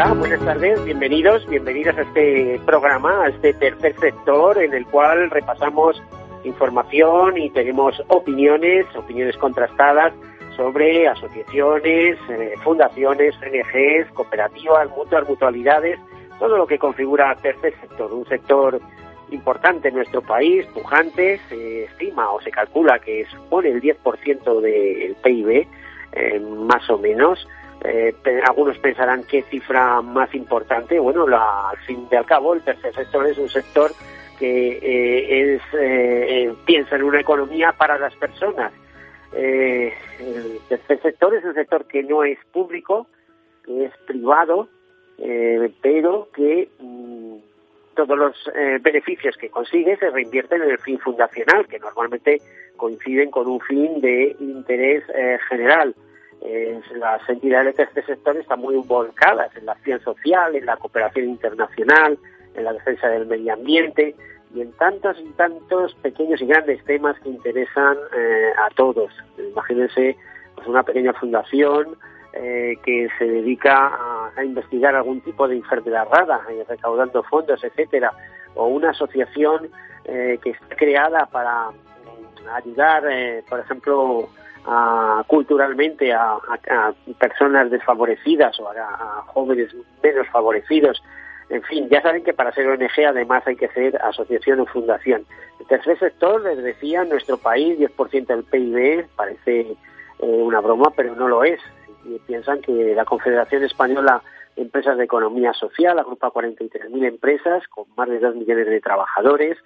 Hola, buenas tardes, bienvenidos, bienvenidas a este programa, a este tercer sector en el cual repasamos información y tenemos opiniones, opiniones contrastadas sobre asociaciones, eh, fundaciones, ONGs, cooperativas, mutuas, mutualidades, todo lo que configura tercer sector, un sector importante en nuestro país, pujante, se estima o se calcula que supone el 10% del PIB, eh, más o menos, eh, algunos pensarán qué cifra más importante. Bueno, la, al fin y al cabo, el tercer sector es un sector que eh, es, eh, piensa en una economía para las personas. el tercer sector es un sector que no es público, que es privado, pero que mm, todos los beneficios que consigue se reinvierten en el fin fundacional, que normalmente coinciden con un fin de interés general las entidades de este sector están muy volcadas en la acción social, en la cooperación internacional, en la defensa del medio ambiente y en tantos y tantos pequeños y grandes temas que interesan eh, a todos. Imagínense pues una pequeña fundación eh, que se dedica a, a, investigar algún tipo de enfermedad rara, eh, recaudando fondos, etcétera, o una asociación eh, que está creada para mm, ayudar, eh, por ejemplo, a, culturalmente a, personas desfavorecidas o a, jóvenes menos favorecidos. En fin, ya saben que para ser ONG además hay que ser asociación o fundación. El tercer sector, les decía, nuestro país 10% del PIB parece eh, una broma, pero no lo es. Y piensan que la Confederación Española de Empresas de Economía Social agrupa 43.000 empresas con más de 2 millones de trabajadores,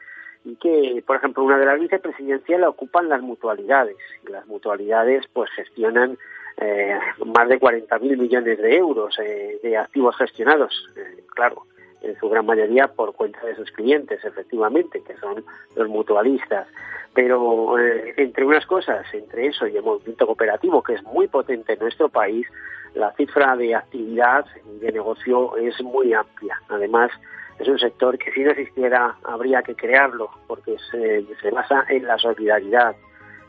y que, por ejemplo, una de las vicepresidenciales ocupan las mutualidades. Y las mutualidades pues gestionan eh, más de 40.000 millones de euros eh, de activos gestionados, eh, claro, en su gran mayoría por cuenta de sus clientes, efectivamente, que son los mutualistas. Pero eh, entre unas cosas, entre eso y el movimiento cooperativo, que es muy potente en nuestro país, la cifra de actividad y de negocio es muy amplia. Además, es un sector que si no existiera habría que crearlo, porque se, se basa en la solidaridad,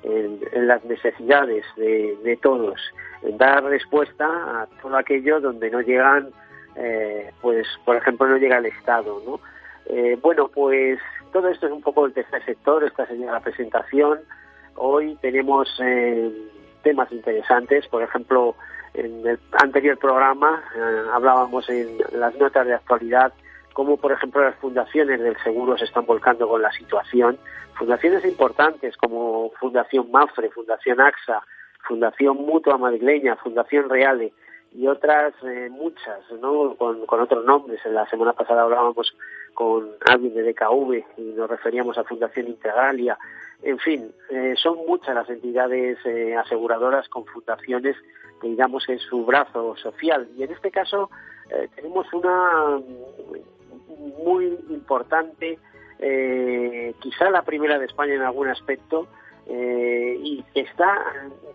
en, las necesidades de, todos, en dar respuesta a todo aquello donde no llegan, eh, pues por ejemplo no llega el Estado, ¿no? Eh, bueno, pues todo esto es un poco el tercer sector, esta sería la presentación. Hoy tenemos eh, temas interesantes, por ejemplo, en el anterior programa hablábamos en las notas de actualidad como por ejemplo las fundaciones del seguro se están volcando con la situación. Fundaciones importantes como Fundación Mafre, Fundación AXA, Fundación Mutua Madrileña, Fundación Reale y otras eh, muchas, ¿no? Con, otros nombres. La semana pasada hablábamos con alguien de DKV y nos referíamos a Fundación Integralia. En fin, eh, son muchas las entidades eh, aseguradoras con fundaciones que digamos en su brazo social. Y en este caso tenemos una muy importante, eh, quizá la primera de España en algún aspecto, eh, y que está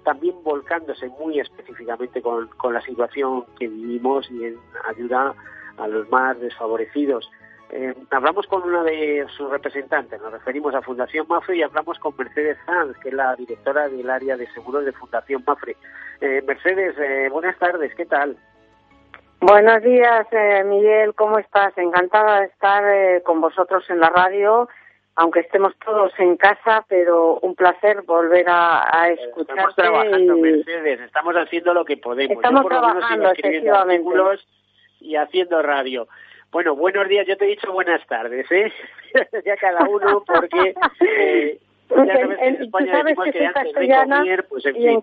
también volcándose muy específicamente con, la situación que vivimos y en ayuda a los más desfavorecidos. Eh, hablamos con una de sus representantes, nos referimos a Fundación Mafre y hablamos con Mercedes Sanz, que es la directora del área de seguros de Fundación Mafre. Mercedes, buenas tardes, ¿qué tal? Buenos días, eh, Miguel, ¿cómo estás? Encantada de estar eh, con vosotros en la radio, aunque estemos todos en casa, pero un placer volver a, a escucharte. Estamos trabajando, y... Mercedes, estamos haciendo lo que podemos. Estamos Yo, trabajando, efectivamente. Y haciendo radio. Bueno, buenos días, yo te he dicho buenas tardes, ¿eh? ya cada uno, porque... Eh, ya sabes que en España sabes que, que soy castellana comer, pues en y fin. en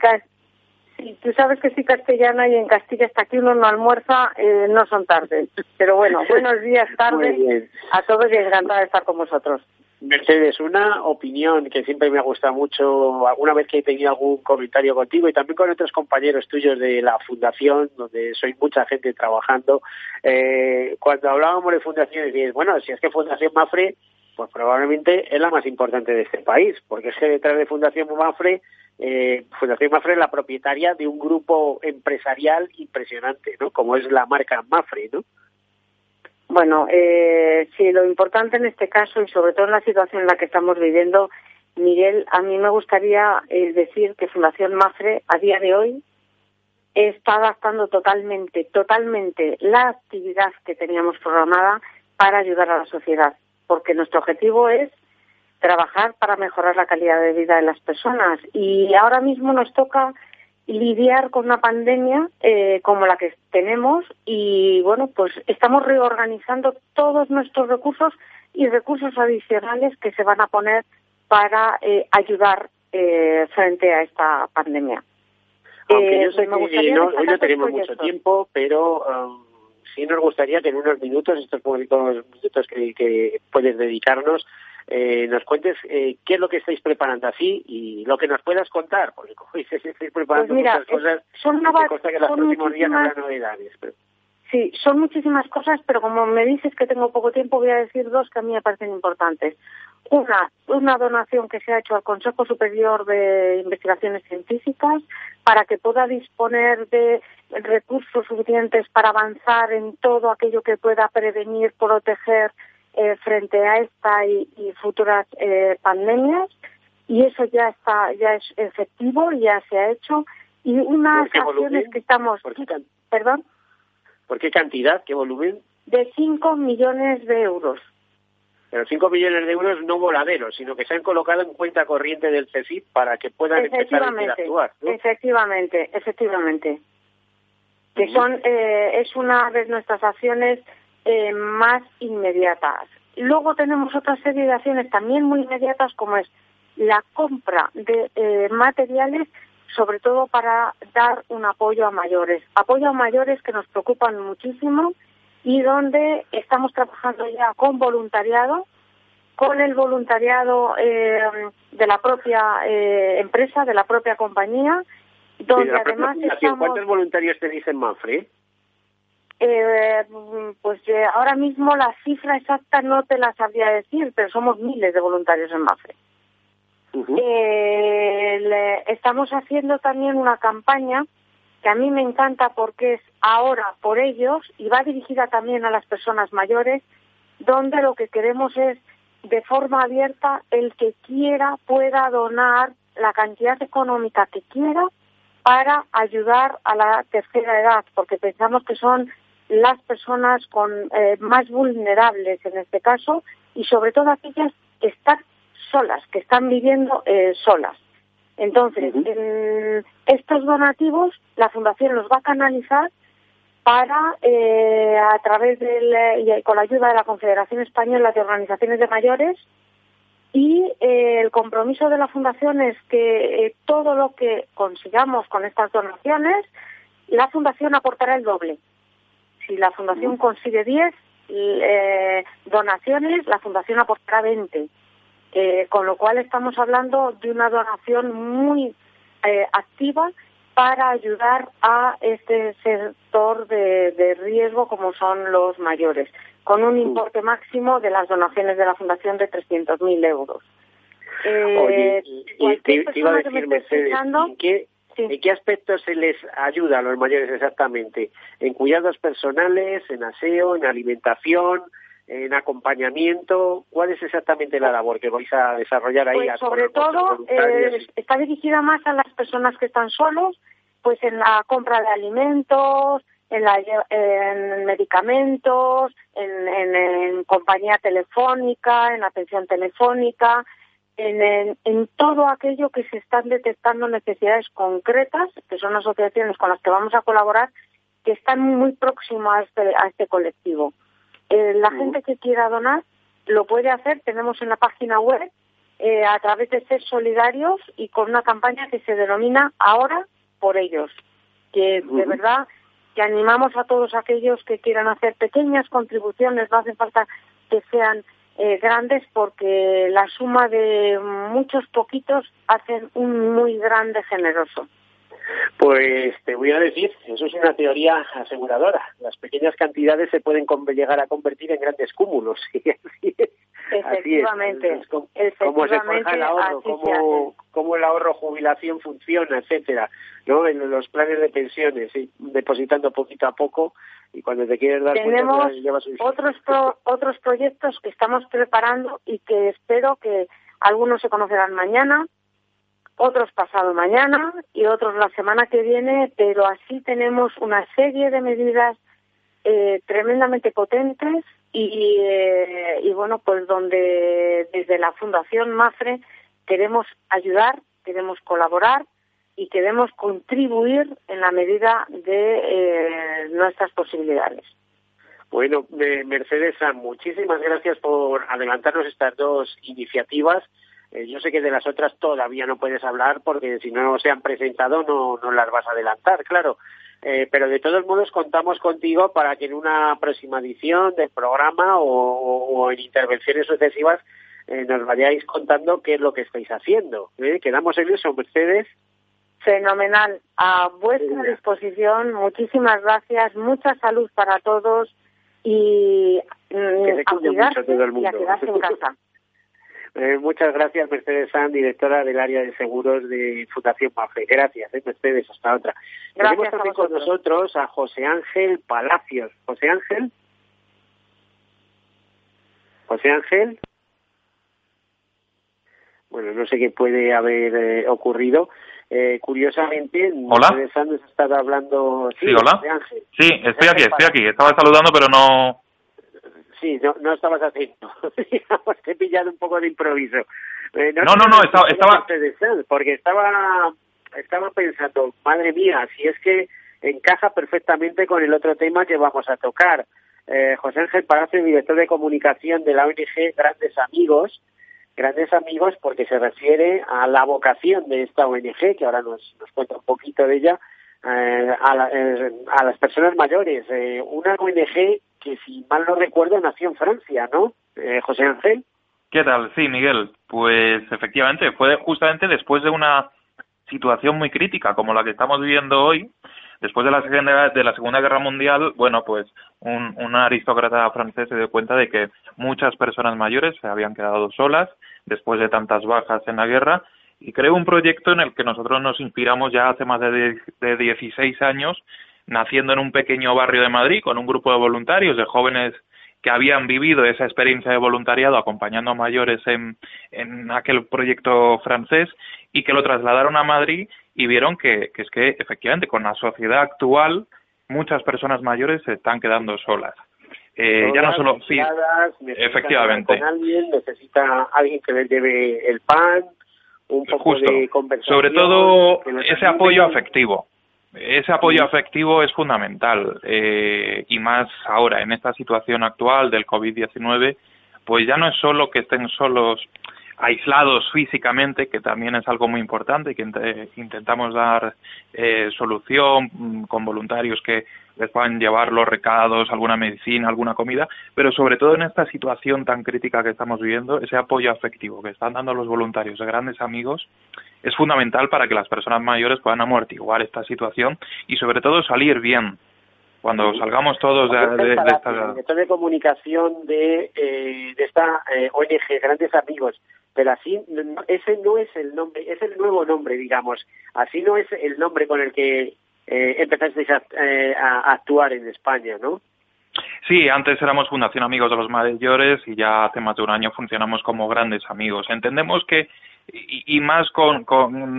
Sí, tú sabes que soy castellana y en Castilla hasta que uno no almuerza eh, no son tardes. Pero bueno, buenos días, tardes a todos y encantada de estar con vosotros. Mercedes, una opinión que siempre me ha gustado mucho, alguna vez que he tenido algún comentario contigo y también con otros compañeros tuyos de la fundación, donde soy mucha gente trabajando, eh, cuando hablábamos de fundaciones, dices, bueno, si es que Fundación Mafre pues probablemente es la más importante de este país, porque es que detrás de Fundación Mafre, eh, Fundación Mafre es la propietaria de un grupo empresarial impresionante, ¿no? Como es la marca Mafre, ¿no? Bueno, eh, sí, lo importante en este caso y sobre todo en la situación en la que estamos viviendo, Miguel, a mí me gustaría eh, decir que Fundación Mafre a día de hoy está adaptando totalmente, totalmente la actividad que teníamos programada para ayudar a la sociedad, porque nuestro objetivo es trabajar para mejorar la calidad de vida de las personas y ahora mismo nos toca lidiar con una pandemia eh, como la que tenemos y bueno pues estamos reorganizando todos nuestros recursos y recursos adicionales que se van a poner para eh, ayudar eh, frente a esta pandemia. Aunque yo sé que no, hoy no tenemos mucho tiempo, pero um, sí nos gustaría que en unos minutos, estos públicos minutos que, que puedes dedicarnos, eh, nos cuentes eh, qué es lo que estáis preparando así y lo que nos puedas contar, porque como dices, estáis preparando pues mira, muchas cosas, son consta que los próximos días habrá novedades. Pero... Sí, son muchísimas cosas, pero como me dices que tengo poco tiempo, voy a decir dos que a mí me parecen importantes. Una, una donación que se ha hecho al Consejo Superior de Investigaciones Científicas para que pueda disponer de recursos suficientes para avanzar en todo aquello que pueda prevenir, proteger eh, frente a esta y, y futuras eh, pandemias. Y eso ya está, ya es efectivo, ya se ha hecho. Y unas acciones que estamos, perdón. ¿Por qué cantidad? ¿Qué volumen? De 5 millones de euros. Pero 5 millones de euros no voladeros, sino que se han colocado en cuenta corriente del CECIP para que puedan empezar a. ¿no? Efectivamente, efectivamente. Que son, eh, es una de nuestras acciones eh, más inmediatas. Luego tenemos otra serie de acciones también muy inmediatas, como es la compra de eh, materiales sobre todo para dar un apoyo a mayores. Apoyo a mayores que nos preocupan muchísimo y donde estamos trabajando ya con voluntariado, con el voluntariado eh, de la propia eh, empresa, de la propia compañía, donde la además estamos... ¿Cuántos voluntarios tenéis en Manfred? Eh, pues eh, ahora mismo la cifra exacta no te la sabría decir, pero somos miles de voluntarios en Mafre. Uh -huh. eh, estamos haciendo también una campaña que a mí me encanta porque es ahora por ellos y va dirigida también a las personas mayores, donde lo que queremos es de forma abierta el que quiera pueda donar la cantidad económica que quiera para ayudar a la tercera edad, porque pensamos que son las personas con eh, más vulnerables en este caso y sobre todo aquellas que están solas, que están viviendo eh, solas. Entonces, uh -huh. estos donativos la Fundación los va a canalizar para, eh, a través del, y con la ayuda de la Confederación Española de Organizaciones de Mayores, y eh, el compromiso de la Fundación es que eh, todo lo que consigamos con estas donaciones, la Fundación aportará el doble. Si la Fundación uh -huh. consigue 10 eh, donaciones, la Fundación aportará 20. Eh, con lo cual estamos hablando de una donación muy eh, activa para ayudar a este sector de, de, riesgo como son los mayores, con un importe máximo de las donaciones de la Fundación de 300.000 euros. Eh, Oye, y, te, te, iba a decir, Mercedes, ¿en qué, sí. ¿en qué aspectos se les ayuda a los mayores exactamente? ¿En cuidados personales, en aseo, en alimentación, en acompañamiento, ¿cuál es exactamente la labor que vais a desarrollar ahí? Pues sobre todo eh, está dirigida más a las personas que están solos, pues en la compra de alimentos, en, la, en medicamentos, en, en, en, compañía telefónica, en atención telefónica, en todo aquello que se están detectando necesidades concretas, que son asociaciones con las que vamos a colaborar, que están muy próximas a este, a este colectivo. Eh, la gente que quiera donar lo puede hacer. Tenemos en la página web eh, a través de ser solidarios y con una campaña que se denomina Ahora por ellos. Que de verdad que animamos a todos aquellos que quieran hacer pequeñas contribuciones. No hace falta que sean eh, grandes porque la suma de muchos poquitos hacen un muy grande generoso. Pues te voy a decir, eso es una teoría aseguradora. Las pequeñas cantidades se pueden llegar a convertir en grandes cúmulos. Efectivamente. Así es. cómo se forja el ahorro, cómo, cómo, el ahorro jubilación funciona, etcétera, ¿no? En los planes de pensiones, depositando poquito a poco y cuando te quieres dar Tenemos cuenta llevas un... otros otros proyectos que estamos preparando y que espero que algunos se conocerán mañana otros pasado mañana y otros la semana que viene, pero así tenemos una serie de medidas eh, tremendamente potentes y, eh, y bueno, pues donde desde la Fundación MAFRE queremos ayudar, queremos colaborar y queremos contribuir en la medida de eh, nuestras posibilidades. Bueno, Mercedes, muchísimas gracias por adelantarnos estas dos iniciativas eh, yo sé que de las otras todavía no puedes hablar porque si no se han presentado no, no las vas a adelantar, claro. Eh, pero de todos modos contamos contigo para que en una próxima edición del programa o, en intervenciones sucesivas eh, nos vayáis contando qué es lo que estáis haciendo. Quedamos en eso, Mercedes. Fenomenal. A vuestra disposición. Muchísimas gracias. Mucha salud para todos y mm, a cuidarse y a quedarse en casa. Eh, muchas gracias, Mercedes San, directora del área de seguros de Fundación Mafre. Gracias, eh, Mercedes, hasta otra. Tenemos también con nosotros a José Ángel Palacios. José Ángel. José Ángel. Bueno, no sé qué puede haber eh, ocurrido. Eh, curiosamente, ¿Hola? Mercedes San nos ha estado hablando. Sí, hola. Sí, estoy aquí, estoy aquí. Estaba saludando, pero no, sí, no, no estabas haciendo. Digamos, te he pillado un poco de improviso. Eh, no, no, no, estaba... estaba... Porque estaba, estaba pensando, madre mía, si es que encaja perfectamente con el otro tema que vamos a tocar. Eh, José Ángel Palacio, director de comunicación de la ONG Grandes Amigos, Grandes Amigos porque se refiere a la vocación de esta ONG, que ahora nos, nos cuenta un poquito de ella, eh, a, eh, a, las personas mayores. Eh, una ONG que, si mal no recuerdo, nació en Francia, ¿no? Eh, José Ángel. ¿Qué tal? Sí, Miguel. Pues efectivamente, fue justamente después de una situación muy crítica como la que estamos viviendo hoy, después de la Segunda, de la segunda Guerra Mundial, bueno, pues un, un aristócrata francés se dio cuenta de que muchas personas mayores se habían quedado solas después de tantas bajas en la guerra y creó un proyecto en el que nosotros nos inspiramos ya hace más de, de 16 años naciendo en un pequeño barrio de Madrid con un grupo de voluntarios, de jóvenes que habían vivido esa experiencia de voluntariado acompañando a mayores en, en aquel proyecto francés y que lo trasladaron a Madrid y vieron que, que es que efectivamente con la sociedad actual muchas personas mayores se están quedando solas. Eh, ya no solo sí, efectivamente. con alguien necesita alguien que les lleve el pan un poco de conversación sobre todo ese apoyo afectivo ese apoyo afectivo es fundamental eh, y más ahora en esta situación actual del COVID-19, pues ya no es solo que estén solos aislados físicamente, que también es algo muy importante, que intentamos dar eh, solución mm, con voluntarios que les puedan llevar los recados, alguna medicina, alguna comida, pero sobre todo en esta situación tan crítica que estamos viviendo, ese apoyo afectivo que están dando los voluntarios de grandes amigos es fundamental para que las personas mayores puedan amortiguar esta situación y sobre todo salir bien. Cuando salgamos todos de, de, de esta... de comunicación de, eh, de esta eh, ONG, Grandes Amigos, pero así, ese no es el nombre, es el nuevo nombre, digamos. Así no es el nombre con el que eh, empezasteis a, eh, a actuar en España, ¿no? Sí, antes éramos Fundación Amigos de los Mayores y ya hace más de un año funcionamos como grandes amigos. Entendemos que y, más con,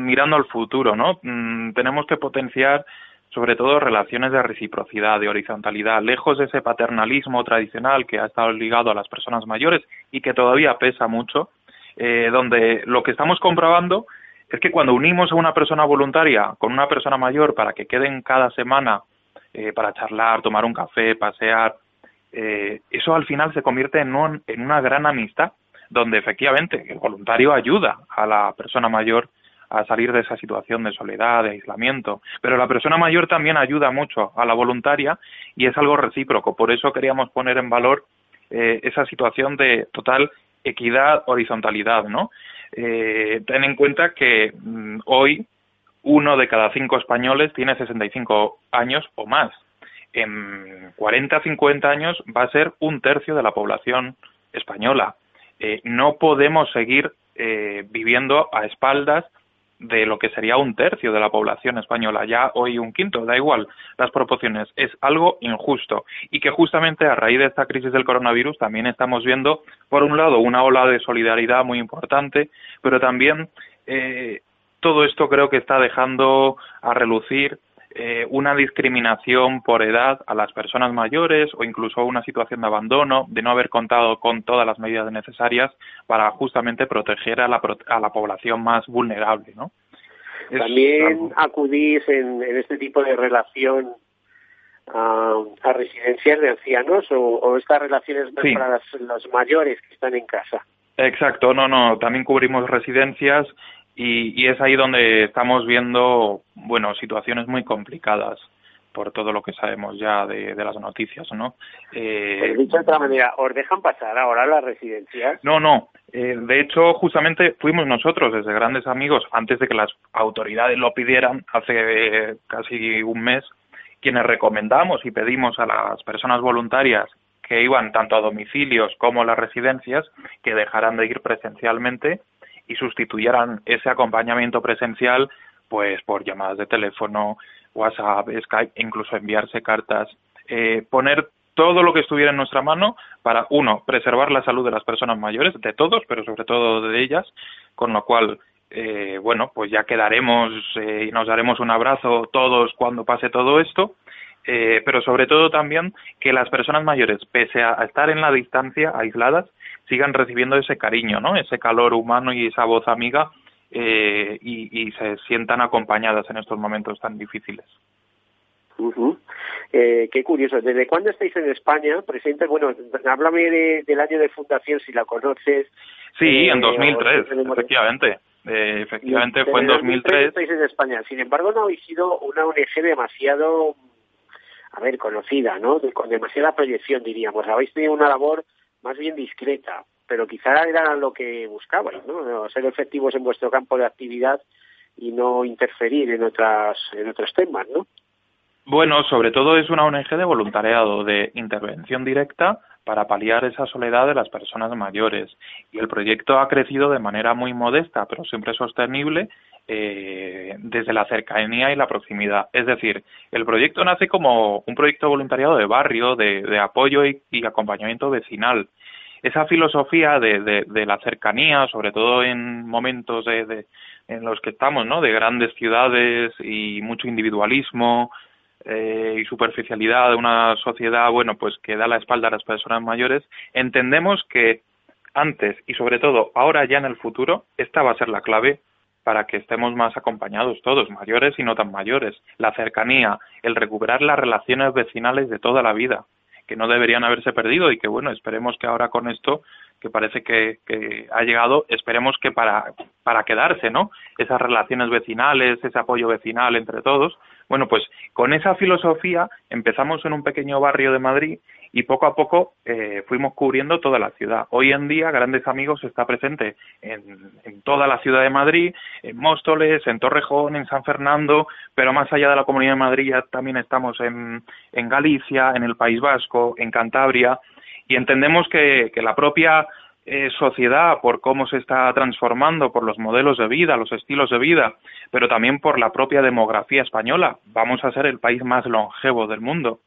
mirando al futuro, ¿no? Mm, tenemos que potenciar sobre todo relaciones de reciprocidad, de horizontalidad, lejos de ese paternalismo tradicional que ha estado ligado a las personas mayores y que todavía pesa mucho, eh, donde lo que estamos comprobando es que cuando unimos a una persona voluntaria con una persona mayor para que queden cada semana eh, para charlar, tomar un café, pasear, eh, eso al final se convierte en, en una gran amistad donde efectivamente el voluntario ayuda a la persona mayor a salir de esa situación de soledad, de aislamiento. Pero la persona mayor también ayuda mucho a la voluntaria y es algo recíproco. Por eso queríamos poner en valor eh, esa situación de total equidad, horizontalidad, ¿no? Eh, ten en cuenta que mm, hoy uno de cada cinco españoles tiene 65 años o más. En 40, 50 años va a ser un tercio de la población española. Eh, no podemos seguir eh, viviendo a espaldas de lo que sería un tercio de la población española, ya hoy un quinto, da igual las proporciones, es algo injusto. Y que justamente a raíz de esta crisis del coronavirus también estamos viendo, por un lado, una ola de solidaridad muy importante, pero también eh, todo esto creo que está dejando a relucir eh, una discriminación por edad a las personas mayores o incluso una situación de abandono, de no haber contado con todas las medidas necesarias para justamente proteger a la, a la población más vulnerable, ¿no? También acudís en, este tipo de relación a, residencias de ancianos o, estas relaciones para los mayores que están en casa. Exacto, no, no, también cubrimos residencias y, es ahí donde estamos viendo, bueno, situaciones muy complicadas por todo lo que sabemos ya de, las noticias, ¿no? Eh, dicho de otra manera, ¿os dejan pasar ahora las residencias? No, no. Eh, de hecho, justamente fuimos nosotros, desde grandes amigos, antes de que las autoridades lo pidieran, hace casi un mes, quienes recomendamos y pedimos a las personas voluntarias que iban tanto a domicilios como a las residencias que dejaran de ir presencialmente y sustituyeran ese acompañamiento presencial pues por llamadas de teléfono, WhatsApp, Skype, incluso enviarse cartas, eh, poner todo lo que estuviera en nuestra mano para, uno, preservar la salud de las personas mayores, de todos, pero sobre todo de ellas, con lo cual, eh, bueno, pues ya quedaremos eh, y nos daremos un abrazo todos cuando pase todo esto, eh, pero sobre todo también que las personas mayores, pese a estar en la distancia, aisladas, sigan recibiendo ese cariño, ¿no? Ese calor humano y esa voz amiga eh, y, se sientan acompañadas en estos momentos tan difíciles. eh, qué curioso. ¿Desde cuándo estáis en España, presidente? Bueno, háblame del año de fundación, si la conoces. Sí, en 2003, eh, efectivamente. Eh, efectivamente, fue en 2003. Estáis en España. Sin embargo, no habéis sido una ONG demasiado, a ver, conocida, ¿no? con demasiada proyección, diríamos. Habéis tenido una labor más bien discreta, pero quizá era lo que buscabais, ¿no? Ser efectivos en vuestro campo de actividad y no interferir en otras en otros temas, ¿no? Bueno, sobre todo es una ONG de voluntariado, de intervención directa para paliar esa soledad de las personas mayores. Y el proyecto ha crecido de manera muy modesta, pero siempre sostenible, eh, desde la cercanía y la proximidad. Es decir, el proyecto nace como un proyecto voluntariado de barrio, de, apoyo y, acompañamiento vecinal. Esa filosofía de, de, la cercanía, sobre todo en momentos de, en los que estamos, ¿no? De grandes ciudades y mucho individualismo eh, y superficialidad de una sociedad, bueno, pues que da la espalda a las personas mayores, entendemos que antes y sobre todo ahora ya en el futuro, esta va a ser la clave para que estemos más acompañados todos, mayores y no tan mayores. La cercanía, el recuperar las relaciones vecinales de toda la vida, que no deberían haberse perdido y que, bueno, esperemos que ahora con esto, que parece que, que ha llegado, esperemos que para, para quedarse, ¿no? Esas relaciones vecinales, ese apoyo vecinal entre todos. Bueno, pues con esa filosofía empezamos en un pequeño barrio de Madrid y poco a poco eh, fuimos cubriendo toda la ciudad. Hoy en día Grandes Amigos está presente en, en, toda la ciudad de Madrid, en Móstoles, en Torrejón, en San Fernando, pero más allá de la Comunidad de Madrid ya también estamos en, Galicia, en el País Vasco, en Cantabria, y entendemos que, que la propia eh, sociedad, por cómo se está transformando, por los modelos de vida, los estilos de vida, pero también por la propia demografía española, vamos a ser el país más longevo del mundo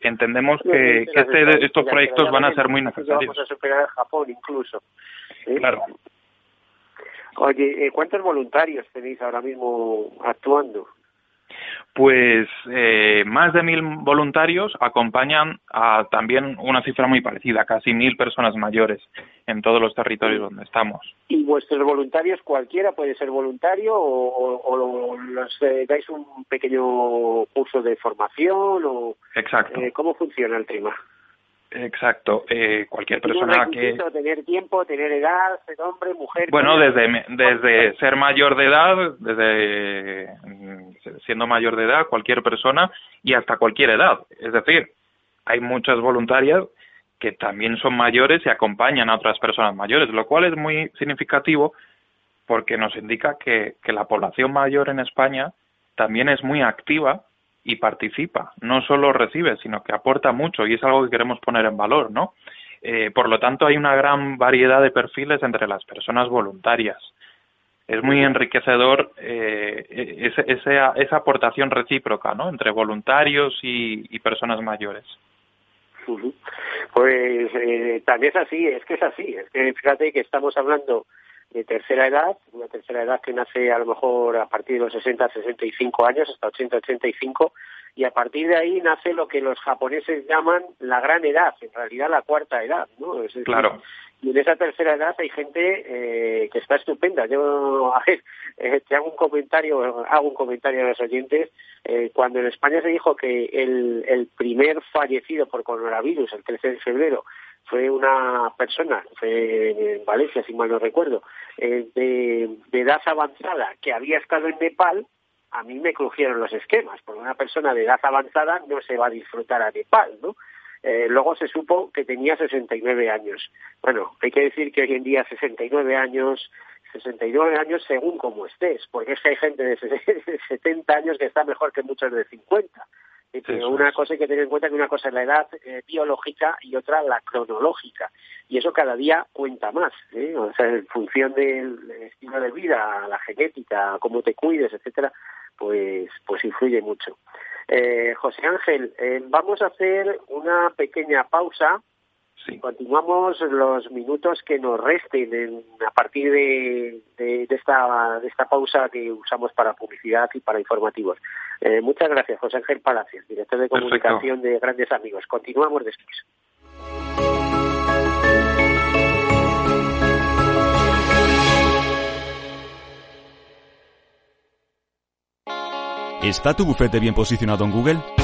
entendemos que, este, estos proyectos van a ser muy necesarios. Vamos a superar a Japón incluso. Claro. Oye, eh, ¿cuántos voluntarios tenéis ahora mismo actuando? Pues eh, más de mil voluntarios acompañan a también una cifra muy parecida, casi mil personas mayores en todos los territorios donde estamos. ¿Y vuestros voluntarios cualquiera puede ser voluntario o, o, los eh, dais un pequeño curso de formación o Exacto. Eh, cómo funciona el tema? Exacto, eh, cualquier persona que... Tener tiempo, tener edad, ser hombre, mujer... Bueno, desde, desde ser mayor de edad, desde mm, siendo mayor de edad, cualquier persona y hasta cualquier edad. Es decir, hay muchas voluntarias que también son mayores y acompañan a otras personas mayores, lo cual es muy significativo porque nos indica que, que la población mayor en España también es muy activa y participa, no solo recibe, sino que aporta mucho y es algo que queremos poner en valor, ¿no? Eh, por lo tanto, hay una gran variedad de perfiles entre las personas voluntarias. Es muy enriquecedor eh, esa, esa aportación recíproca, ¿no? Entre voluntarios y, personas mayores. Pues eh, también es así, es que es así. Es que fíjate que estamos hablando de tercera edad, una tercera edad que nace a lo mejor a partir de los 60, 65 años, hasta 80, 85, y a partir de ahí nace lo que los japoneses llaman la gran edad, en realidad la cuarta edad, ¿no? claro. Y en esa tercera edad hay gente eh, que está estupenda. Yo, a ver, eh, te hago un comentario, hago un comentario a los oyentes. Eh, cuando en España se dijo que el, el primer fallecido por coronavirus, el 13 de febrero, fue una persona, fue en Valencia, si mal no recuerdo, eh, de, edad avanzada que había estado en Nepal, a mí me crujieron los esquemas, porque una persona de edad avanzada no se va a disfrutar a Nepal, ¿no? Eh, luego se supo que tenía 69 años. Bueno, hay que decir que hoy en día 69 años, 69 años según como estés, porque es que hay gente de 70 años que está mejor que muchos de 50 una cosa hay que tener en cuenta que una cosa es la edad eh, biológica y otra la cronológica. Y eso cada día cuenta más. ¿eh? O sea, en función del estilo de vida, la genética, cómo te cuides, etcétera, pues, pues influye mucho. Eh, José Ángel, eh, vamos a hacer una pequeña pausa Continuamos los minutos que nos resten a partir de, esta, de esta pausa que usamos para publicidad y para informativos. Eh, muchas gracias, José Ángel Palacios, director de comunicación de Grandes Amigos. Continuamos después. ¿Está tu bufete bien posicionado en Google?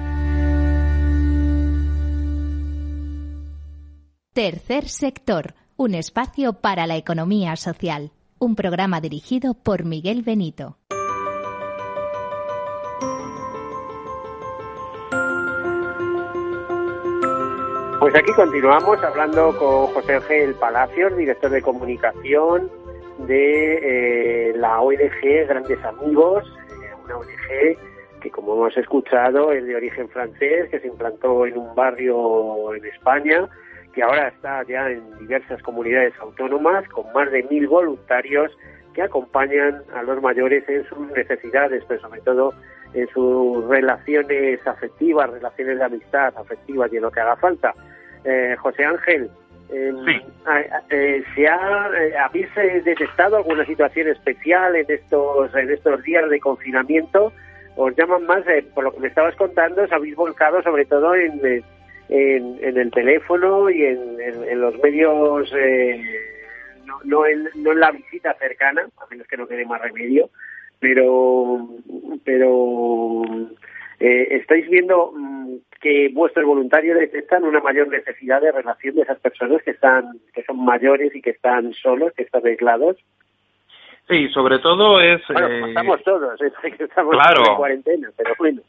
Tercer sector, un espacio para la economía social. Un programa dirigido por Miguel Benito. Pues aquí continuamos hablando con José Ángel Palacios, director de comunicación de eh, la ONG Grandes Amigos, eh, una ONG que como hemos escuchado es de origen francés, que se implantó en un barrio en España, que ahora está ya en diversas comunidades autónomas con más de mil voluntarios que acompañan a los mayores en sus necesidades, pero sobre todo en sus relaciones afectivas, relaciones de amistad afectivas y en lo que haga falta. Eh, José Ángel, eh, eh, ¿se ha, eh, ¿habéis detectado alguna situación especial en estos, en estos días de confinamiento? Os llaman más, por lo que me estabas contando, os habéis volcado sobre todo en, en, en el teléfono y en, en los medios, no, no, en, no en la visita cercana, a menos que no quede más remedio, pero, pero estáis viendo mm, que vuestros voluntarios detectan una mayor necesidad de relación de esas personas que están que son mayores y que están solos, que están aislados. Sí, sobre todo es... Bueno, eh, estamos todos, es que estamos Claro. en cuarentena, pero bueno.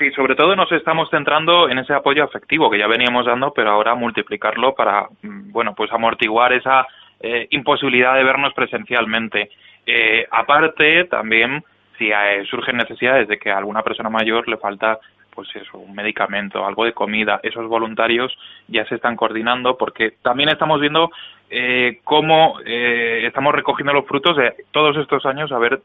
Sí, sobre todo nos estamos centrando en ese apoyo afectivo que ya veníamos dando, pero ahora multiplicarlo para, mm, bueno, pues amortiguar esa eh, imposibilidad de vernos presencialmente. Eh, aparte, también, si eh, surgen necesidades de que a alguna persona mayor le falta pues eso, un medicamento, algo de comida, esos voluntarios ya se están coordinando porque también estamos viendo eh, cómo eh, estamos recogiendo los frutos de todos estos años haber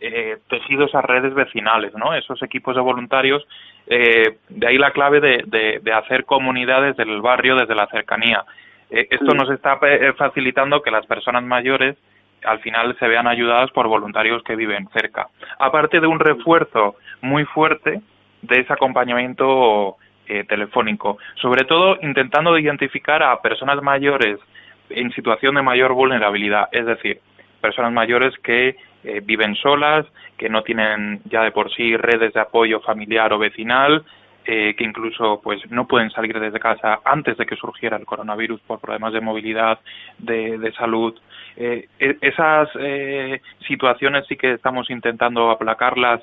eh, tejido esas redes vecinales, ¿no? Esos equipos de voluntarios, eh, de ahí la clave de, de, de hacer comunidades del barrio desde la cercanía. Eh, esto Sí. nos está eh, facilitando que las personas mayores al final se vean ayudadas por voluntarios que viven cerca. Aparte de un refuerzo muy fuerte de ese acompañamiento eh, telefónico, sobre todo intentando identificar a personas mayores en situación de mayor vulnerabilidad, es decir, personas mayores que eh, viven solas, que no tienen ya de por sí redes de apoyo familiar o vecinal, eh, que incluso pues no pueden salir desde casa antes de que surgiera el coronavirus por problemas de movilidad, de, de salud. Eh, e- esas eh, situaciones sí que estamos intentando aplacarlas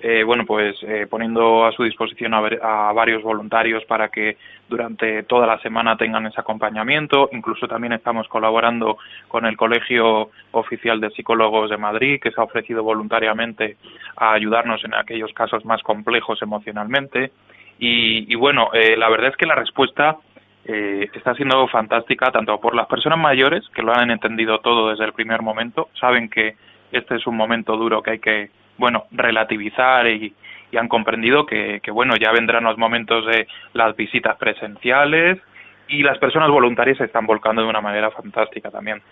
eh, bueno, pues eh, poniendo a su disposición a, ver- a varios voluntarios para que durante toda la semana tengan ese acompañamiento. Incluso también estamos colaborando con el Colegio Oficial de Psicólogos de Madrid, que se ha ofrecido voluntariamente a ayudarnos en aquellos casos más complejos emocionalmente. Y, y bueno, eh, la verdad es que la respuesta eh, está siendo fantástica tanto por las personas mayores, que lo han entendido todo desde el primer momento, saben que este es un momento duro que hay que, bueno, relativizar y, y han comprendido que, que, bueno, ya vendrán los momentos de las visitas presenciales y las personas voluntarias se están volcando de una manera fantástica también.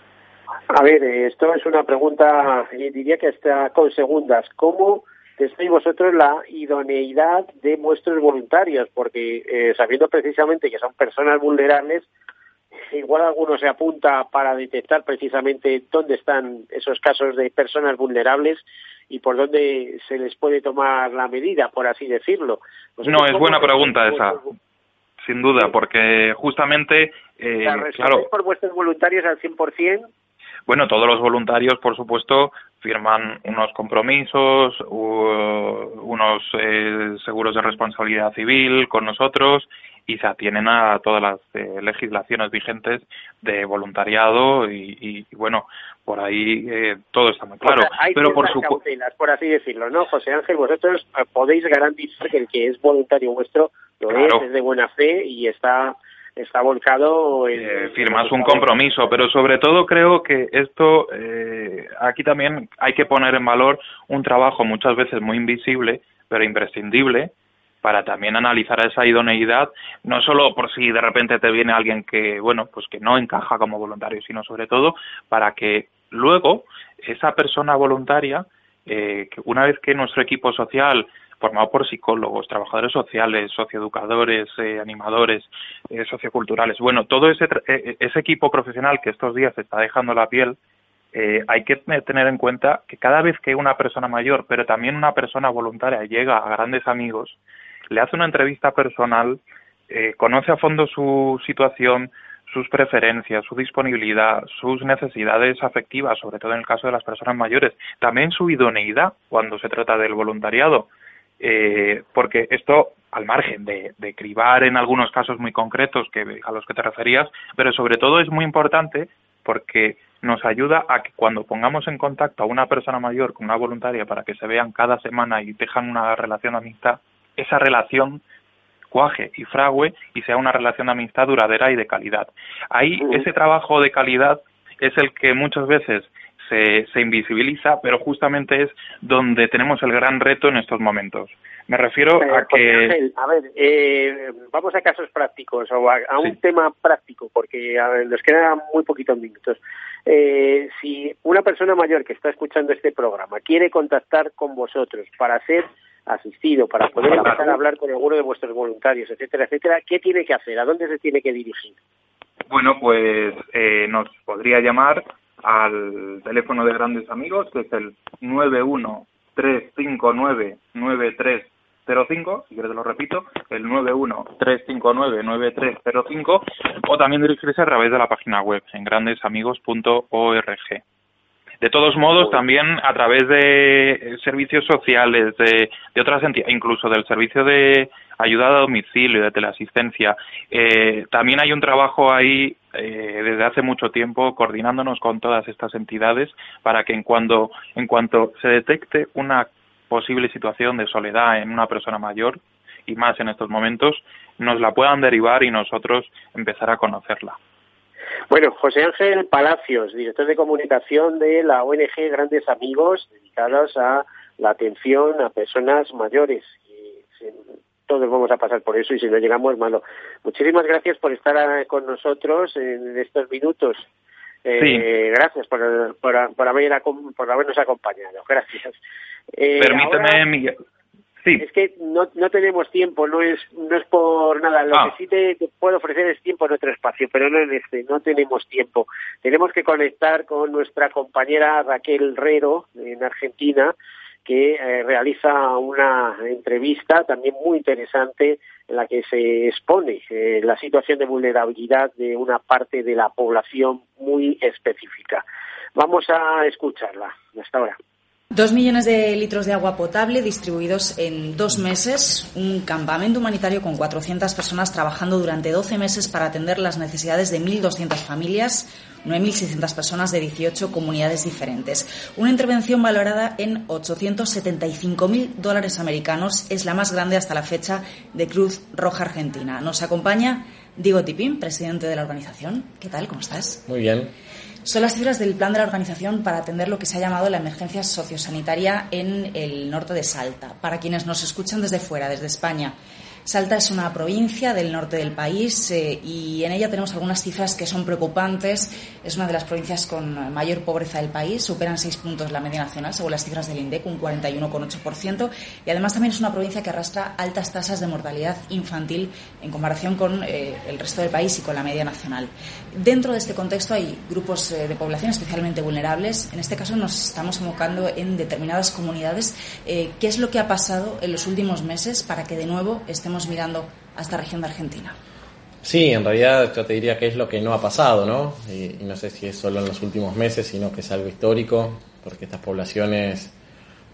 A ver, eh, esto es una pregunta, eh, diría que está con segundas. ¿Cómo testáis vosotros la idoneidad de vuestros voluntarios? Porque eh, sabiendo precisamente que son personas vulnerables, igual alguno se apunta para detectar precisamente dónde están esos casos de personas vulnerables y por dónde se les puede tomar la medida, por así decirlo. No, ¿Vosotros es buena pregunta esa, vuestros- sin duda, porque justamente, eh, respondéis claro, por vuestros voluntarios al 100%? Bueno, todos los voluntarios, por supuesto, firman unos compromisos, unos eh, seguros de responsabilidad civil con nosotros y se atienen a todas las eh, legislaciones vigentes de voluntariado y, y, y, bueno, por ahí eh, todo está muy claro. O sea, hay Pero por supuesto, por así decirlo, ¿no? José Ángel, vosotros eh, podéis garantizar que el que es voluntario vuestro lo Claro. es, es de buena fe y está está volcado en... eh, firmas un compromiso, pero sobre todo creo que esto, eh, aquí también hay que poner en valor un trabajo muchas veces muy invisible, pero imprescindible, para también analizar esa idoneidad, no solo por si de repente te viene alguien que, bueno, pues que no encaja como voluntario, sino sobre todo para que luego esa persona voluntaria, eh, que una vez que nuestro equipo social formado por psicólogos, trabajadores sociales, socioeducadores, eh, animadores, eh, socioculturales. Bueno, todo ese, tra- eh, ese equipo profesional que estos días está dejando la piel, eh, hay que te- tener en cuenta que cada vez que una persona mayor, pero también una persona voluntaria llega a grandes amigos, le hace una entrevista personal, eh, conoce a fondo su situación, sus preferencias, su disponibilidad, sus necesidades afectivas, sobre todo en el caso de las personas mayores, también su idoneidad cuando se trata del voluntariado, eh, porque esto, al margen de, de, cribar en algunos casos muy concretos que, a los que te referías, pero sobre todo es muy importante porque nos ayuda a que cuando pongamos en contacto a una persona mayor con una voluntaria para que se vean cada semana y dejan una relación de amistad, esa relación cuaje y frague y sea una relación de amistad duradera y de calidad. Ahí ese trabajo de calidad es el que muchas veces se, se invisibiliza, pero justamente es donde tenemos el gran reto en estos momentos. Me refiero a que... a ver, eh, vamos a casos prácticos o a, un tema práctico, porque a ver, nos quedan muy poquitos minutos. Eh, si una persona mayor que está escuchando este programa quiere contactar con vosotros para ser asistido, para poder empezar a hablar con alguno de vuestros voluntarios, etcétera, etcétera, ¿qué tiene que hacer? ¿A dónde se tiene que dirigir? Bueno, pues eh, nos podría llamar al teléfono de grandes amigos, que es el 913599305, si quieres lo repito, el 913599305, o también dirigirse a través de la página web en grandesamigos.org. De todos modos, también a través de servicios sociales, de, de otras entidades, incluso del servicio de ayuda a domicilio, de teleasistencia, eh, también hay un trabajo ahí eh, desde hace mucho tiempo coordinándonos con todas estas entidades para que en cuando en cuanto se detecte una posible situación de soledad en una persona mayor y más en estos momentos nos la puedan derivar y nosotros empezar a conocerla. Bueno, José Ángel Palacios, director de comunicación de la ONG Grandes Amigos, dedicados a la atención a personas mayores. Y todos vamos a pasar por eso y si no llegamos, malo. Muchísimas gracias por estar con nosotros en estos minutos. Eh, Gracias por, por, por, haber, por habernos acompañado. Gracias. Eh, Permíteme, Miguel. Es que no, no tenemos tiempo, no es no es por nada. Lo Ah. que sí te, te puedo ofrecer es tiempo en otro espacio, pero no en este. No tenemos tiempo. Tenemos que conectar con nuestra compañera Raquel Rero en Argentina, que eh, realiza una entrevista también muy interesante en la que se expone eh, la situación de vulnerabilidad de una parte de la población muy específica. Vamos a escucharla. Hasta ahora. Dos millones de litros de agua potable distribuidos en dos meses, un campamento humanitario con 400 personas trabajando durante 12 meses para atender las necesidades de 1.200 familias, 9.600 personas de 18 comunidades diferentes. Una intervención valorada en 875.000 dólares americanos es la más grande hasta la fecha de Cruz Roja Argentina. Nos acompaña Diego Tipín, presidente de la organización. ¿Qué tal? ¿Cómo estás? Muy bien. Son las cifras del plan de la organización para atender lo que se ha llamado la emergencia sociosanitaria en el norte de Salta. Para quienes nos escuchan desde fuera, desde España, Salta es una provincia del norte del país eh, y en ella tenemos algunas cifras que son preocupantes. Es una de las provincias con mayor pobreza del país, superan seis puntos la media nacional, según las cifras del INDEC, un 41,8%. Y además también es una provincia que arrastra altas tasas de mortalidad infantil en comparación con eh, el resto del país y con la media nacional. Dentro de este contexto hay grupos eh, de población especialmente vulnerables. En este caso nos estamos enfocando en determinadas comunidades. Eh, ¿Qué es lo que ha pasado en los últimos meses para que de nuevo estemos mirando a esta región de Argentina? Sí, en realidad yo te diría que es lo que no ha pasado, ¿no? Y, y, no sé si es solo en los últimos meses, sino que es algo histórico, porque estas poblaciones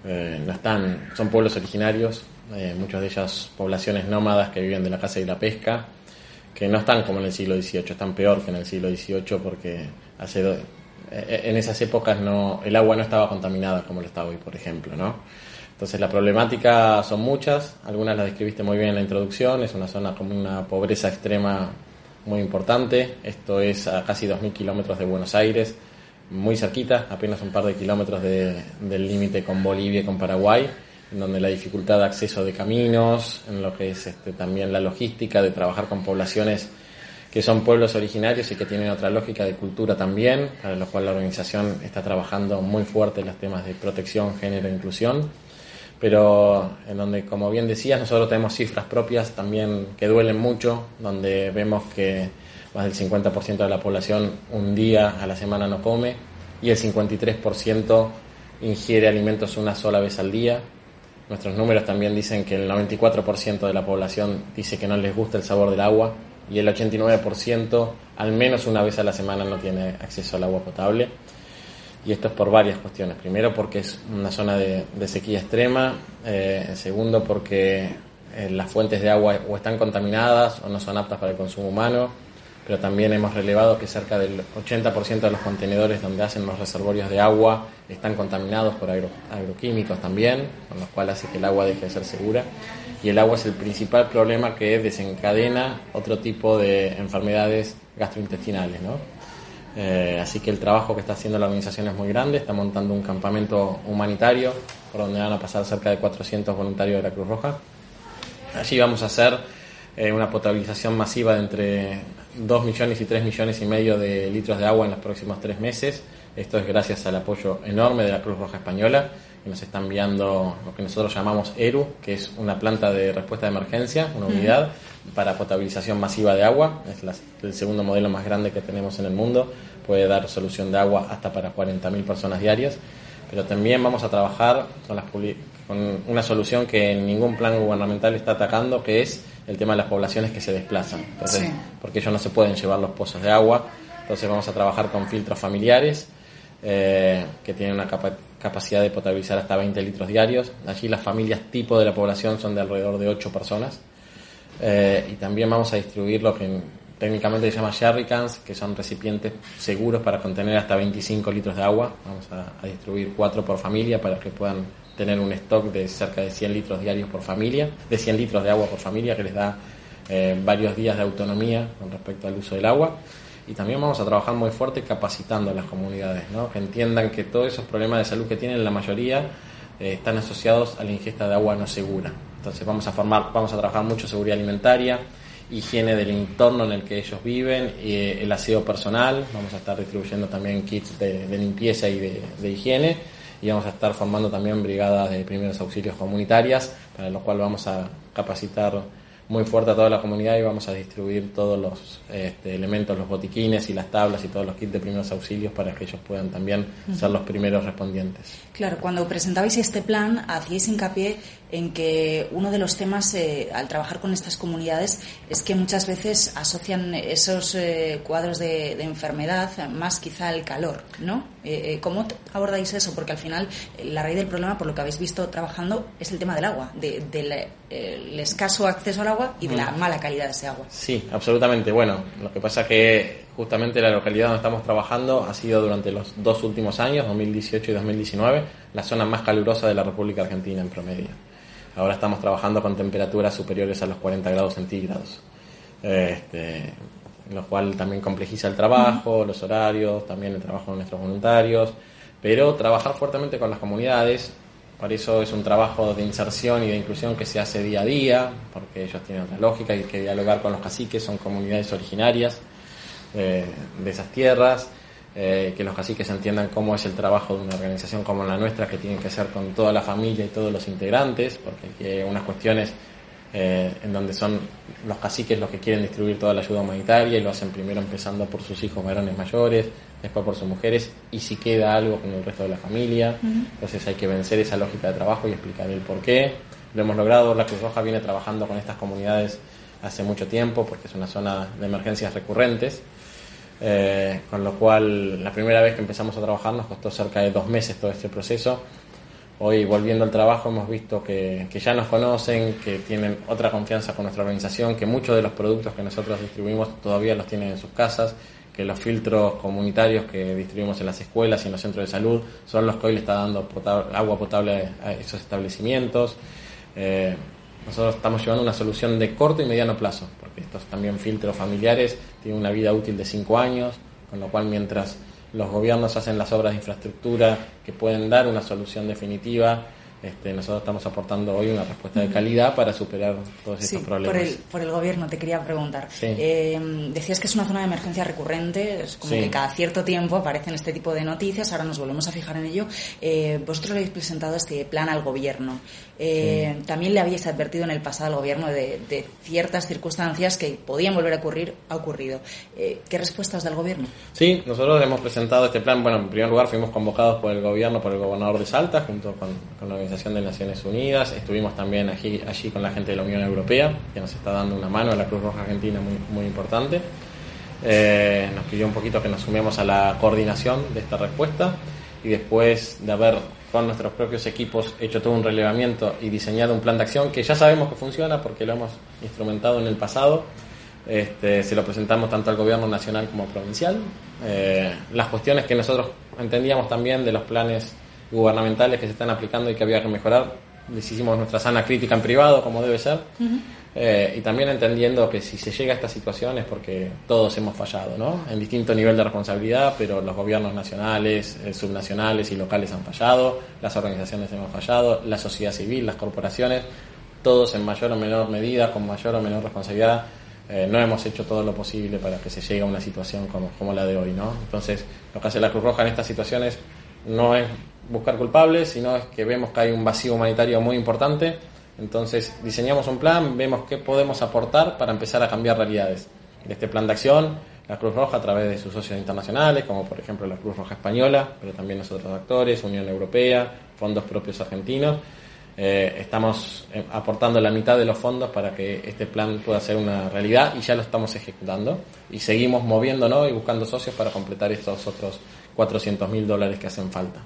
eh, no están, son pueblos originarios, eh, muchas de ellas poblaciones nómadas que viven de la caza y la pesca, que no están como en el siglo XVIII, están peor que en el siglo XVIII porque hace do, eh, en esas épocas no, el agua no estaba contaminada como lo está hoy, por ejemplo, ¿no? Entonces la problemática son muchas, algunas las describiste muy bien en la introducción, es una zona con una pobreza extrema muy importante, esto es a casi 2.000 kilómetros de Buenos Aires, muy cerquita, apenas un par de kilómetros de, del límite con Bolivia y con Paraguay, en donde la dificultad de acceso de caminos, en lo que es este, también la logística de trabajar con poblaciones que son pueblos originarios y que tienen otra lógica de cultura también, para lo cual la organización está trabajando muy fuerte en los temas de protección, género e inclusión pero en donde, como bien decías, nosotros tenemos cifras propias también que duelen mucho, donde vemos que más del 50% de la población un día a la semana no come y el 53% ingiere alimentos una sola vez al día. Nuestros números también dicen que el 94% de la población dice que no les gusta el sabor del agua, y el 89% al menos una vez a la semana no tiene acceso al agua potable. Y esto es por varias cuestiones. Primero porque es una zona de, sequía extrema. Eh, segundo porque eh, las fuentes de agua o están contaminadas o no son aptas para el consumo humano. Pero también hemos relevado que cerca del 80% de los contenedores donde hacen los reservorios de agua están contaminados por agroquímicos también, con lo cual hace que el agua deje de ser segura. Y el agua es el principal problema que desencadena otro tipo de enfermedades gastrointestinales. ¿no? Eh, así que el trabajo que está haciendo la organización es muy grande, está montando un campamento humanitario por donde van a pasar cerca de 400 voluntarios de la Cruz Roja. Allí vamos a hacer eh, una potabilización masiva de entre 2 millones y 3 millones y medio de litros de agua en los próximos tres meses. Esto es gracias al apoyo enorme de la Cruz Roja Española, que nos está enviando lo que nosotros llamamos ERU, que es una planta de respuesta de emergencia, una unidad para potabilización masiva de agua. Es el segundo modelo más grande que tenemos en el mundo. Puede dar solución de agua hasta para 40.000 personas diarias. Pero también vamos a trabajar con, las, con una solución que ningún plan gubernamental está atacando, que es el tema de las poblaciones que se desplazan. Porque ellos no se pueden llevar los pozos de agua. Entonces vamos a trabajar con filtros familiares eh, que tienen una capacidad de potabilizar hasta 20 litros diarios. Allí las familias tipo de la población son de alrededor de 8 personas. Eh, y también vamos a distribuir lo que técnicamente se llama jerrycans, que son recipientes seguros para contener hasta 25 litros de agua. Vamos a, distribuir 4 por familia para que puedan tener un stock de cerca de 100 litros diarios por familia, de 100 litros de agua por familia, que les da eh, varios días de autonomía con respecto al uso del agua. Y también vamos a trabajar muy fuerte capacitando a las comunidades, ¿no? que entiendan que todos esos problemas de salud que tienen, la mayoría eh, están asociados a la ingesta de agua no segura. Entonces vamos a formar, vamos a trabajar mucho seguridad alimentaria, higiene del entorno en el que ellos viven, eh, el aseo personal, vamos a estar distribuyendo también kits de, limpieza y de, higiene y vamos a estar formando también brigadas de primeros auxilios comunitarias, para lo cual vamos a capacitar muy fuerte a toda la comunidad y vamos a distribuir todos los este, elementos, los botiquines y las tablas y todos los kits de primeros auxilios para que ellos puedan también ser los primeros respondientes. Claro, cuando presentabais este plan hacíais hincapié en que uno de los temas eh, al trabajar con estas comunidades es que muchas veces asocian esos eh, cuadros de, enfermedad más quizá al calor, ¿no? Eh, ¿Cómo abordáis eso? Porque al final la raíz del problema, por lo que habéis visto trabajando, es el tema del agua, del escaso acceso al agua y de la mala calidad de ese agua. Sí, absolutamente. Bueno, lo que pasa es que justamente la localidad donde estamos trabajando ha sido durante los dos últimos años, 2018 y 2019, la zona más calurosa de la República Argentina en promedio. Ahora estamos trabajando con temperaturas superiores a los 40 grados centígrados, este, lo cual también complejiza el trabajo, los horarios, también el trabajo de nuestros voluntarios, pero trabajar fuertemente con las comunidades, para eso es un trabajo de inserción y de inclusión que se hace día a día, porque ellos tienen otra lógica y hay que dialogar con los caciques, son comunidades originarias eh, de esas tierras eh, que los caciques entiendan cómo es el trabajo de una organización como la nuestra, que tiene que ser con toda la familia y todos los integrantes, porque hay unas cuestiones eh, en donde son los caciques los que quieren distribuir toda la ayuda humanitaria y lo hacen primero empezando por sus hijos varones mayores, después por sus mujeres y si queda algo con el resto de la familia. Entonces hay que vencer esa lógica de trabajo y explicar el por qué. Lo hemos logrado, la Cruz Roja viene trabajando con estas comunidades hace mucho tiempo porque es una zona de emergencias recurrentes eh, con lo cual la primera vez que empezamos a trabajar nos costó cerca de dos meses todo este proceso. Hoy volviendo al trabajo hemos visto que, ya nos conocen, que tienen otra confianza con nuestra organización, que muchos de los productos que nosotros distribuimos todavía los tienen en sus casas, que los filtros comunitarios que distribuimos en las escuelas y en los centros de salud son los que hoy le está dando agua potable a esos establecimientos. Eh, nosotros estamos llevando una solución de corto y mediano plazo, porque estos también filtros familiares tienen una vida útil de cinco años, con lo cual mientras los gobiernos hacen las obras de infraestructura que pueden dar una solución definitiva, este, nosotros estamos aportando hoy una respuesta de calidad para superar todos estos problemas. Por el, por el gobierno te quería preguntar. Eh, decías que es una zona de emergencia recurrente, es como que cada cierto tiempo aparecen este tipo de noticias, ahora nos volvemos a fijar en ello. Eh, vosotros le habéis presentado este plan al gobierno. Eh, también le habéis advertido en el pasado al gobierno de, de, ciertas circunstancias que podían volver a ocurrir, ha ocurrido. ¿Qué respuestas da el gobierno? Sí, nosotros hemos presentado este plan. Bueno, en primer lugar fuimos convocados por el gobierno, por el gobernador de Salta, junto con, con la Organización de Naciones Unidas, estuvimos también allí, allí con la gente de la Unión Europea, que nos está dando una mano a la Cruz Roja Argentina muy, muy importante. Eh, nos pidió un poquito que nos sumemos a la coordinación de esta respuesta y después de haber con nuestros propios equipos hecho todo un relevamiento y diseñado un plan de acción que ya sabemos que funciona porque lo hemos instrumentado en el pasado, este, se lo presentamos tanto al gobierno nacional como provincial. Eh, las cuestiones que nosotros entendíamos también de los planes gubernamentales que se están aplicando y que había que mejorar, les hicimos nuestra sana crítica en privado, como debe ser. Eh, y también entendiendo que si se llega a esta situación es porque todos hemos fallado, ¿no? En distinto nivel de responsabilidad, pero los gobiernos nacionales, eh, subnacionales y locales han fallado, las organizaciones hemos fallado, la sociedad civil, las corporaciones, todos en mayor o menor medida, con mayor o menor responsabilidad, eh, no hemos hecho todo lo posible para que se llegue a una situación como, como la de hoy, ¿no? Entonces, lo que hace la Cruz Roja en estas situaciones no es buscar culpables, sino es que vemos que hay un vacío humanitario muy importante entonces diseñamos un plan, vemos qué podemos aportar para empezar a cambiar realidades. De este plan de acción, la Cruz Roja a través de sus socios internacionales, como por ejemplo la Cruz Roja Española, pero también nosotros actores, Unión Europea, fondos propios argentinos, eh, estamos eh, aportando la mitad de los fondos para que este plan pueda ser una realidad y ya lo estamos ejecutando y seguimos moviéndonos y buscando socios para completar estos otros 400 mil dólares que hacen falta.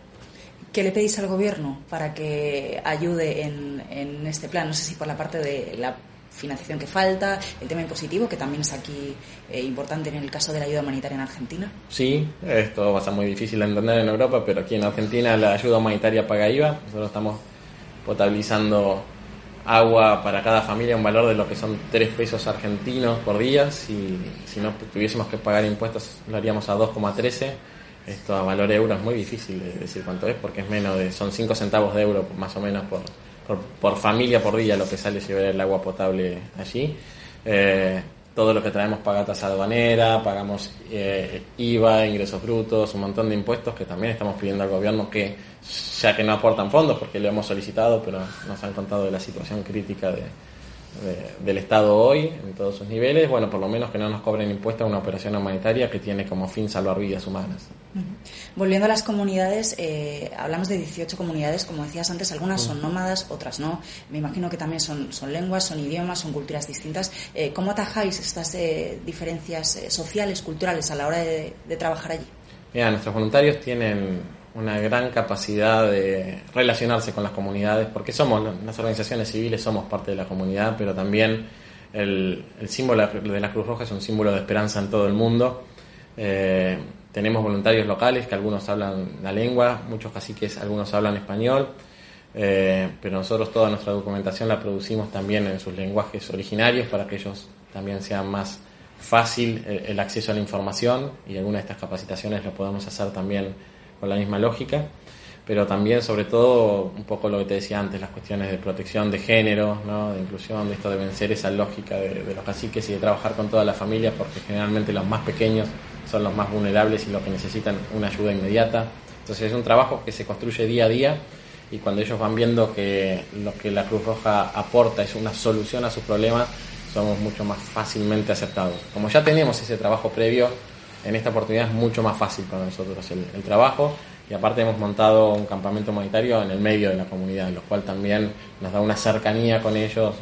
¿Qué le pedís al gobierno para que ayude en, este plan? No sé si por la parte de la financiación que falta, el tema impositivo, que también es aquí eh, importante en el caso de la ayuda humanitaria en Argentina. Sí, esto va a ser muy difícil de entender en Europa, pero aquí en Argentina la ayuda humanitaria paga IVA. Nosotros estamos potabilizando agua para cada familia un valor de lo que son 3 pesos argentinos por día. Si, si no tuviésemos que pagar impuestos, lo haríamos a 2,13 esto a valor euro es muy difícil de decir cuánto es, porque es menos de, son 5 centavos de euro más o menos por, por, familia por día lo que sale llevar el agua potable allí. Eh, todo lo que traemos paga tasa aduanera, pagamos eh, IVA, ingresos brutos, un montón de impuestos que también estamos pidiendo al gobierno que, ya que no aportan fondos, porque lo hemos solicitado, pero nos han contado de la situación crítica de, del Estado hoy, en todos sus niveles, bueno, por lo menos que no nos cobren impuestos a una operación humanitaria que tiene como fin salvar vidas humanas. Volviendo a las comunidades, eh, hablamos de 18 comunidades, como decías antes, algunas son nómadas, otras no. Me imagino que también son, son lenguas, son idiomas, son culturas distintas. Eh, ¿Cómo atajáis estas eh, diferencias sociales, culturales a la hora de, de trabajar allí? Mira, nuestros voluntarios tienen una gran capacidad de relacionarse con las comunidades, porque somos, las organizaciones civiles somos parte de la comunidad, pero también el, símbolo de la Cruz Roja es un símbolo de esperanza en todo el mundo. Eh, tenemos voluntarios locales que algunos hablan la lengua, muchos caciques, algunos hablan español, eh, pero nosotros toda nuestra documentación la producimos también en sus lenguajes originarios para que ellos también sean más fácil el, el acceso a la información y algunas de estas capacitaciones lo podemos hacer también con la misma lógica, pero también sobre todo un poco lo que te decía antes, las cuestiones de protección de género, ¿no? de inclusión, de esto de vencer esa lógica de, los caciques y de trabajar con toda la familia, porque generalmente los más pequeños son los más vulnerables y los que necesitan una ayuda inmediata. Entonces es un trabajo que se construye día a día y cuando ellos van viendo que lo que la Cruz Roja aporta es una solución a sus problemas, somos mucho más fácilmente aceptados. Como ya tenemos ese trabajo previo, en esta oportunidad es mucho más fácil para nosotros el, trabajo y aparte hemos montado un campamento humanitario en el medio de la comunidad, lo cual también nos da una cercanía con ellos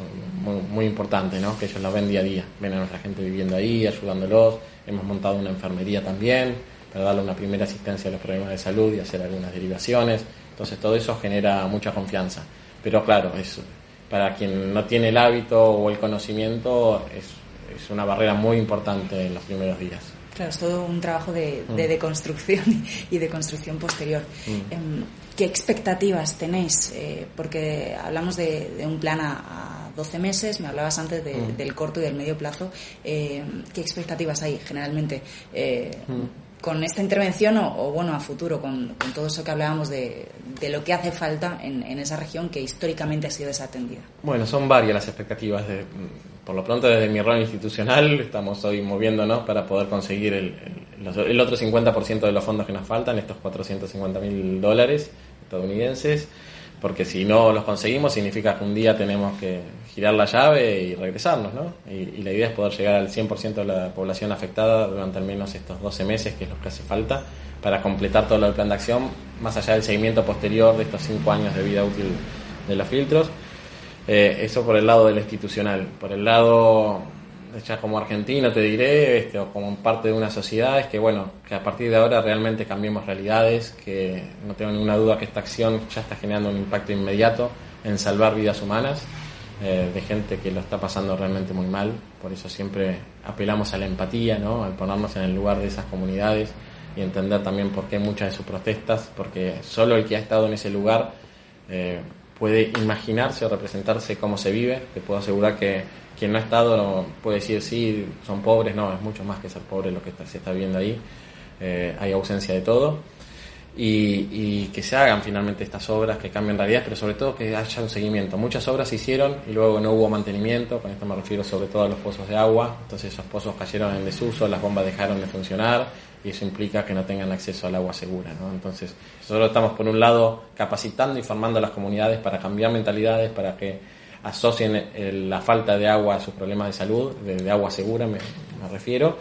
muy, importante, ¿no? que ellos lo ven día a día, ven a nuestra gente viviendo ahí, ayudándolos, hemos montado una enfermería también para darle una primera asistencia a los problemas de salud y hacer algunas derivaciones, entonces todo eso genera mucha confianza, pero claro, es, para quien no tiene el hábito o el conocimiento es una barrera muy importante en los primeros días. Claro, es todo un trabajo de, mm. deconstrucción y de construcción posterior. Mm. Em, ¿Qué expectativas tenéis? Eh, porque hablamos de, un plan a, 12 meses, me hablabas antes mm. del corto y del medio plazo. Eh, ¿Qué expectativas hay generalmente? Eh, con esta intervención o, bueno, a futuro, con, todo eso que hablábamos de, lo que hace falta en, esa región que históricamente ha sido desatendida? Bueno, son varias las expectativas. De, por lo pronto, desde mi rol institucional, estamos hoy moviéndonos para poder conseguir el, el otro 50% de los fondos que nos faltan, estos 450 mil dólares estadounidenses porque si no los conseguimos significa que un día tenemos que girar la llave y regresarnos, ¿no? Y, la idea es poder llegar al 100% de la población afectada durante al menos estos 12 meses, que es lo que hace falta, para completar todo el plan de acción, más allá del seguimiento posterior de estos 5 años de vida útil de los filtros. Eh, eso por el lado de lo institucional. Por el lado, ya como argentino te diré, este, o como parte de una sociedad, es que bueno, que a partir de ahora realmente cambiemos realidades, que no tengo ninguna duda que esta acción ya está generando un impacto inmediato en salvar vidas humanas eh, de gente que lo está pasando realmente muy mal. Por eso siempre apelamos a la empatía, ¿no? al ponernos en el lugar de esas comunidades y entender también por qué muchas de sus protestas, porque solo el que ha estado en ese lugar eh, puede imaginarse o representarse cómo se vive. Te puedo asegurar que quien no ha estado puede decir sí, son pobres, no, es mucho más que ser pobre lo que se está viendo ahí. Eh, hay ausencia de todo. Y, y, que se hagan finalmente estas obras, que cambien realidad, pero sobre todo que haya un seguimiento. Muchas obras se hicieron y luego no hubo mantenimiento, con esto me refiero sobre todo a los pozos de agua, entonces esos pozos cayeron en desuso, las bombas dejaron de funcionar y eso implica que no tengan acceso al agua segura. ¿no? Entonces, nosotros estamos por un lado capacitando y formando a las comunidades para cambiar mentalidades, para que asocien la falta de agua a sus problemas de salud, de, agua segura me, refiero,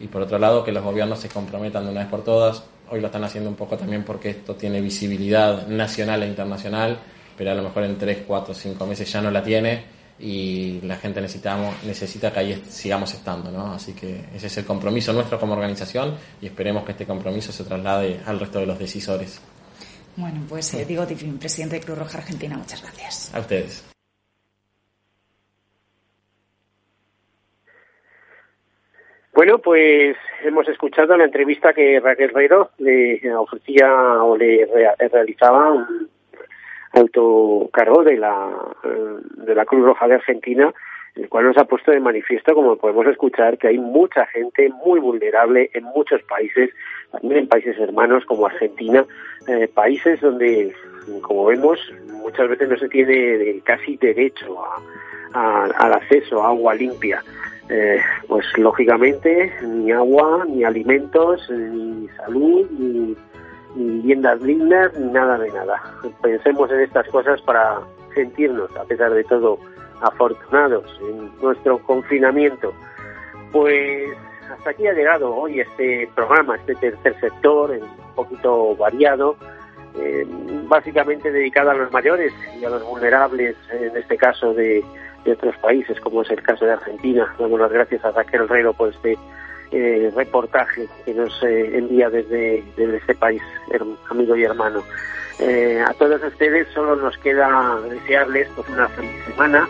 y por otro lado que los gobiernos se comprometan de una vez por todas. Hoy lo están haciendo un poco también porque esto tiene visibilidad nacional e internacional, pero a lo mejor en 3, 4, 5 meses ya no la tiene y la gente necesitamos, necesita que ahí sigamos estando, ¿no? Así que ese es el compromiso nuestro como organización y esperemos que este compromiso se traslade al resto de los decisores. Bueno, pues eh, digo, presidente de Cruz Roja Argentina, muchas gracias. A ustedes. Bueno, pues hemos escuchado la entrevista que Raquel Reiro le ofrecía o le realizaba alto cargo de la, de la Cruz Roja de Argentina, el cual nos ha puesto de manifiesto, como podemos escuchar, que hay mucha gente muy vulnerable en muchos países, también en países hermanos como Argentina, eh, países donde, como vemos, muchas veces no se tiene casi derecho a, al acceso a agua limpia. Eh, pues lógicamente ni agua, ni alimentos, ni salud, ni ni viviendas dignas, ni nada de nada. Pensemos en estas cosas para sentirnos, a pesar de todo, afortunados en nuestro confinamiento. Pues hasta aquí ha llegado hoy este programa, este tercer sector, un poquito variado, eh, básicamente dedicado a los mayores y a los vulnerables, en este caso de, de otros países, como es el caso de Argentina. Damos las gracias a Raquel Herrero por este eh, reportaje que nos eh, envía desde, desde este país, amigo y hermano. Eh, a todos ustedes solo nos queda desearles pues, una feliz semana,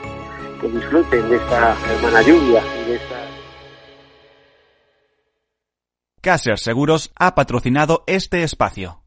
que disfruten de esta hermana lluvia y de esta... Caser Seguros ha patrocinado este espacio.